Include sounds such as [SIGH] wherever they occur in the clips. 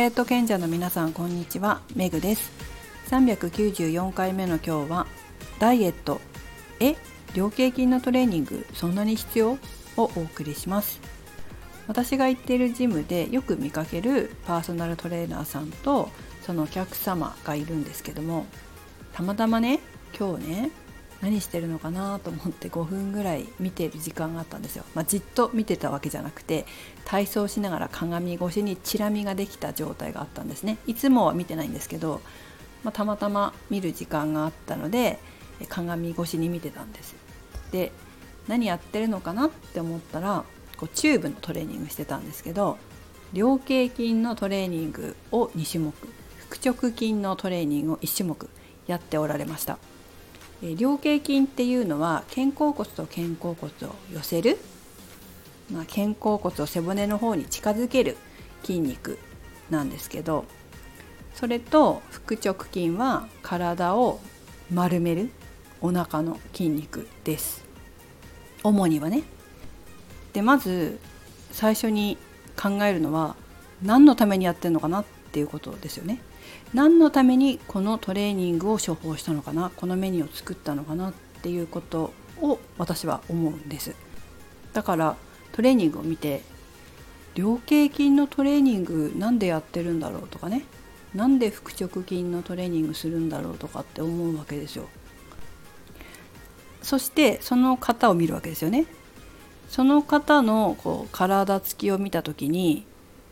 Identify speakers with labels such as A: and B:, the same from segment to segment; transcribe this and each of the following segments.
A: ダイエット賢者の皆さんこんにちは。メグです。394回目の今日はダイエットえ量形筋のトレーニングそんなに必要？をお送りします。私が行っているジムでよく見かけるパーソナルトレーナーさんとそのお客様がいるんですけどもたまたまね今日ね何してるのかなと思って5分ぐらい見てる時間があったんですよ、まあ、じっと見てたわけじゃなくて体操しながら鏡越しにチラ見ができた状態があったんですね。いつもは見てないんですけど、まあ、たまたま見る時間があったので鏡越しに見てたんです。で何やってるのかなって思ったらこうチューブのトレーニングしてたんですけど量形筋のトレーニングを2種目腹直筋のトレーニングを1種目やっておられました。量形筋っていうのは肩甲骨と肩甲骨を寄せる、まあ、肩甲骨を背骨の方に近づける筋肉なんですけどそれと腹直筋は体を丸めるお腹の筋肉です。主にはね。でまず最初に考えるのは何のためにやってるのかなっていうことですよね。何のためにこのトレーニングを処方したのかなこのメニューを作ったのかなっていうことを私は思うんです。だからトレーニングを見て量形筋のトレーニングなんでやってるんだろうとかねなんで腹直筋のトレーニングするんだろうとかって思うわけですよ。そしてその方を見るわけですよね。その方のこう体つきを見た時に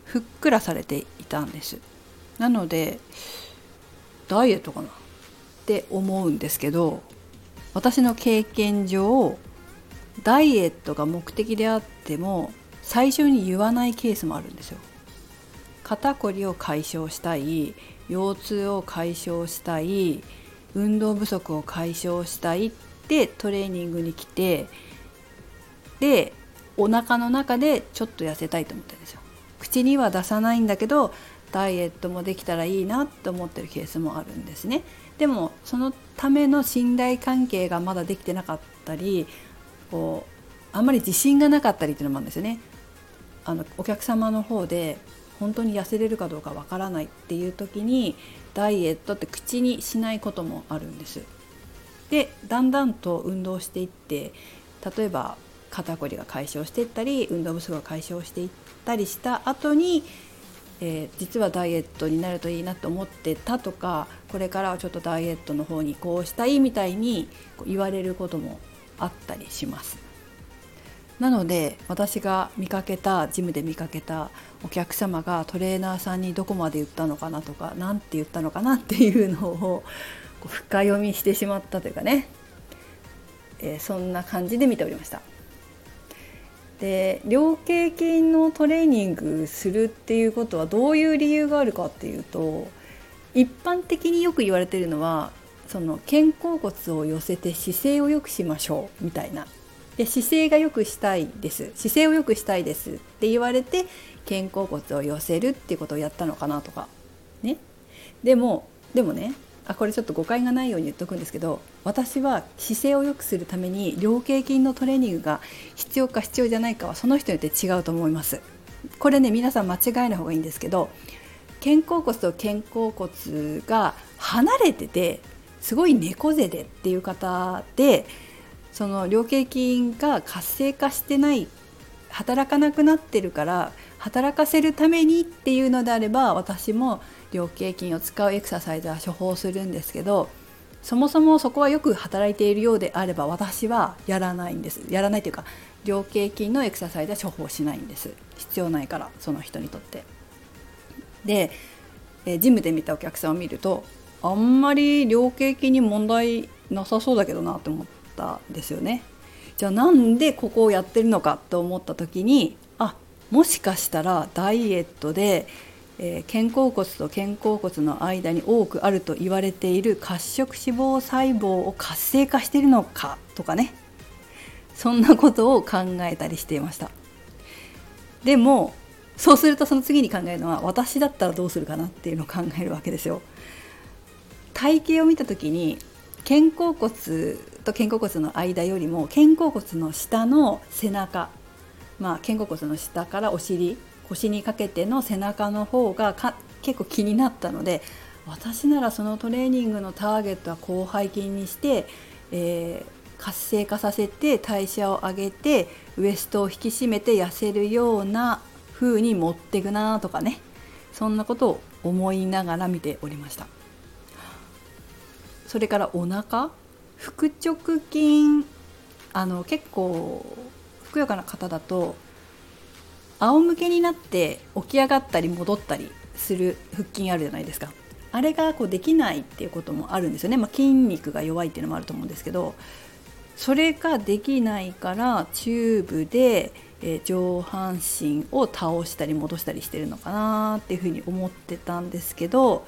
A: ふっくらされていたんです。なのでダイエットかなって思うんですけど私の経験上ダイエットが目的であっても最初に言わないケースもあるんですよ。肩こりを解消したい腰痛を解消したい運動不足を解消したいってトレーニングに来てでお腹の中でちょっと痩せたいと思ってるんですよ。口には出さないんだけどダイエットもできたらいいなと思ってるケースもあるんですね。でもそのための信頼関係がまだできてなかったりこうあんまり自信がなかったりっていうのもあるんですよね。あのお客様の方で本当に痩せれるかどうかわからないっていう時にダイエットって口にしないこともあるんです。でだんだんと運動していって例えば肩こりが解消していったり運動不足が解消していったりした後にえー、実はダイエットになるといいなと思ってたとかこれからはちょっとダイエットの方にこうしたいみたいに言われることもあったりします。なので私が見かけたジムで見かけたお客様がトレーナーさんにどこまで言ったのかなとか何て言ったのかなっていうのを深読みしてしまったというかね、えー、そんな感じで見ておりました。で量形筋のトレーニングするっていうことはどういう理由があるかっていうと一般的によく言われてるのはその肩甲骨を寄せて姿勢を良くしましょうみたいな。で姿勢が良くしたいです。姿勢を良くしたいですって言われて肩甲骨を寄せるっていうことをやったのかなとか。ね。でもでもねあこれちょっと誤解がないように言っとくんですけど私は姿勢を良くするために量形筋のトレーニングが必要か必要じゃないかはその人によって違うと思います。これね皆さん間違えない方がいいんですけど肩甲骨と肩甲骨が離れててすごい猫背でっていう方でその量形筋が活性化してない働かなくなってるから働かせるためにっていうのであれば私も量形筋を使うエクササイズは処方するんですけどそもそもそこはよく働いているようであれば私はやらないんです。やらないというか量形筋のエクササイズは処方しないんです。必要ないからその人にとって。でえジムで見たお客さんを見るとあんまり量形筋に問題なさそうだけどなって思ったんですよね。じゃあなんでここをやってるのかと思った時にあもしかしたらダイエットでえ、肩甲骨と肩甲骨の間に多くあると言われている褐色脂肪細胞を活性化しているのかとかね。そんなことを考えたりしていました。でもそうするとその次に考えるのは私だったらどうするかなっていうのを考えるわけですよ。体型を見た時に肩甲骨と肩甲骨の間よりも肩甲骨の下の背中まあ肩甲骨の下からお尻腰にかけての背中の方が結構気になったので私ならそのトレーニングのターゲットは広背筋にして、えー、活性化させて代謝を上げてウエストを引き締めて痩せるような風に持っていくなとかねそんなことを思いながら見ておりました。それからお腹腹直筋あの結構ふくよかな方だと仰向けになって起き上がったり戻ったりする腹筋あるじゃないですか。あれがこうできないっていうこともあるんですよね、まあ、筋肉が弱いっていうのもあると思うんですけどそれができないからチューブで、え上半身を倒したり戻したりしてるのかなっていうふうに思ってたんですけど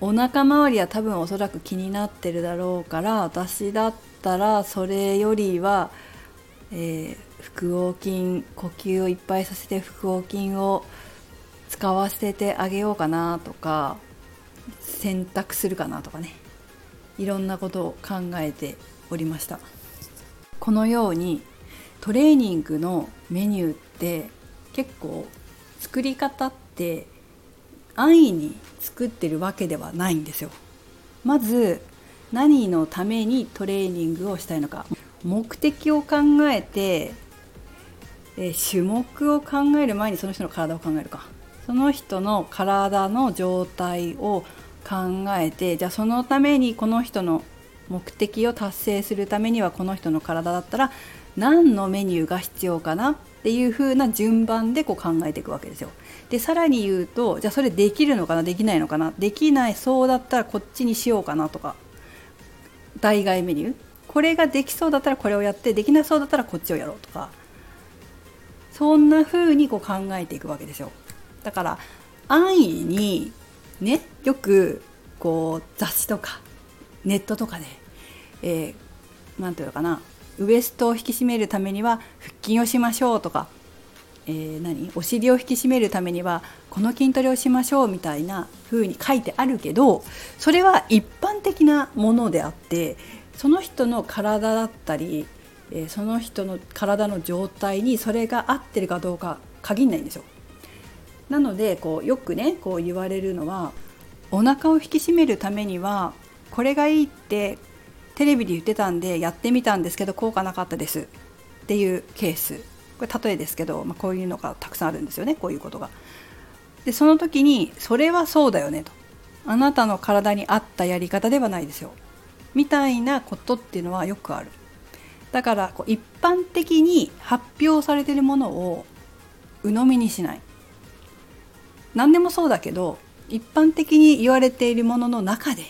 A: お腹周りは多分おそらく気になってるだろうから私だったらそれよりは、えー、腹横筋呼吸をいっぱいさせて腹横筋を使わせてあげようかなとか選択するかなとかね。いろんなことを考えておりました。このようにトレーニングのメニューって結構作り方って安易に作ってるわけではないんですよ。まず何のためにトレーニングをしたいのか。目的を考えてえ種目を考える前にその人の体を考えるかその人の体の状態を考えてじゃあそのためにこの人の目的を達成するためにはこの人の体だったら何のメニューが必要かなっていう風な順番でこう考えていくわけですよ。でさらに言うとじゃあそれできるのかなできないのかなできないそうだったらこっちにしようかなとか代替メニューこれができそうだったらこれをやってできなそうだったらこっちをやろうとかそんな風にこう考えていくわけですよ。だから安易にねよくこう雑誌とかネットとかで何、えー、ていうのかなウエストを引き締めるためには腹筋をしましょうとか、えー、何？お尻を引き締めるためにはこの筋トレをしましょうみたいな風に書いてあるけどそれは一般的なものであってその人の体だったり、えー、その人の体の状態にそれが合ってるかどうか限らないんですよ。なのでこうよくねこう言われるのはお腹を引き締めるためにはこれがいいってテレビで言ってたんでやってみたんですけど効果なかったです。っていうケース。これ例えですけど、まあ、こういうのがたくさんあるんですよね。こういうことが。でその時にそれはそうだよねと。あなたの体に合ったやり方ではないですよ。みたいなことっていうのはよくある。だからこう一般的に発表されているものを鵜呑みにしない。何でもそうだけど一般的に言われているものの中で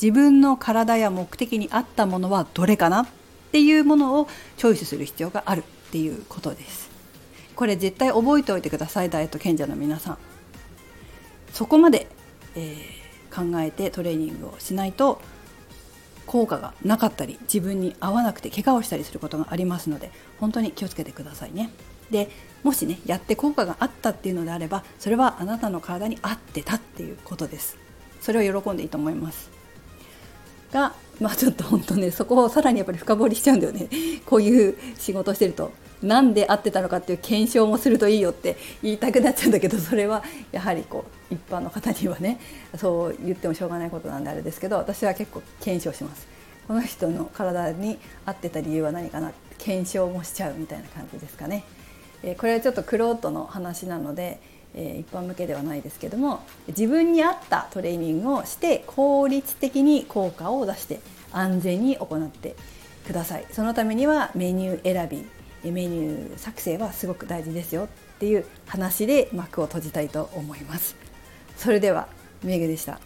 A: 自分の体や目的に合ったものはどれかなっていうものをチョイスする必要があるっていうことです。これ絶対覚えておいてくださいダイエット賢者の皆さん。そこまで、えー、考えてトレーニングをしないと効果がなかったり自分に合わなくて怪我をしたりすることがありますので本当に気をつけてくださいね。でもしねやって効果があったっていうのであればそれはあなたの体に合ってたっていうことです。それを喜んでいいと思います。がまあちょっと本当ねそこをさらにやっぱり深掘りしちゃうんだよね。こういう仕事してると。なんで合ってたのかっていう検証もするといいよって言いたくなっちゃうんだけどそれはやはりこう一般の方にはね [LAUGHS] そう言ってもしょうがないことなんであれですけど私は結構検証します。この人の体に合ってた理由は何かな検証もしちゃうみたいな感じですかね。えこれはちょっとクロートの話なので、え一般向けではないですけども自分に合ったトレーニングをして効率的に効果を出して安全に行ってください。そのためにはメニュー選び。メニュー作成はすごく大事ですよっていう話で幕を閉じたいと思います。それではメグでした。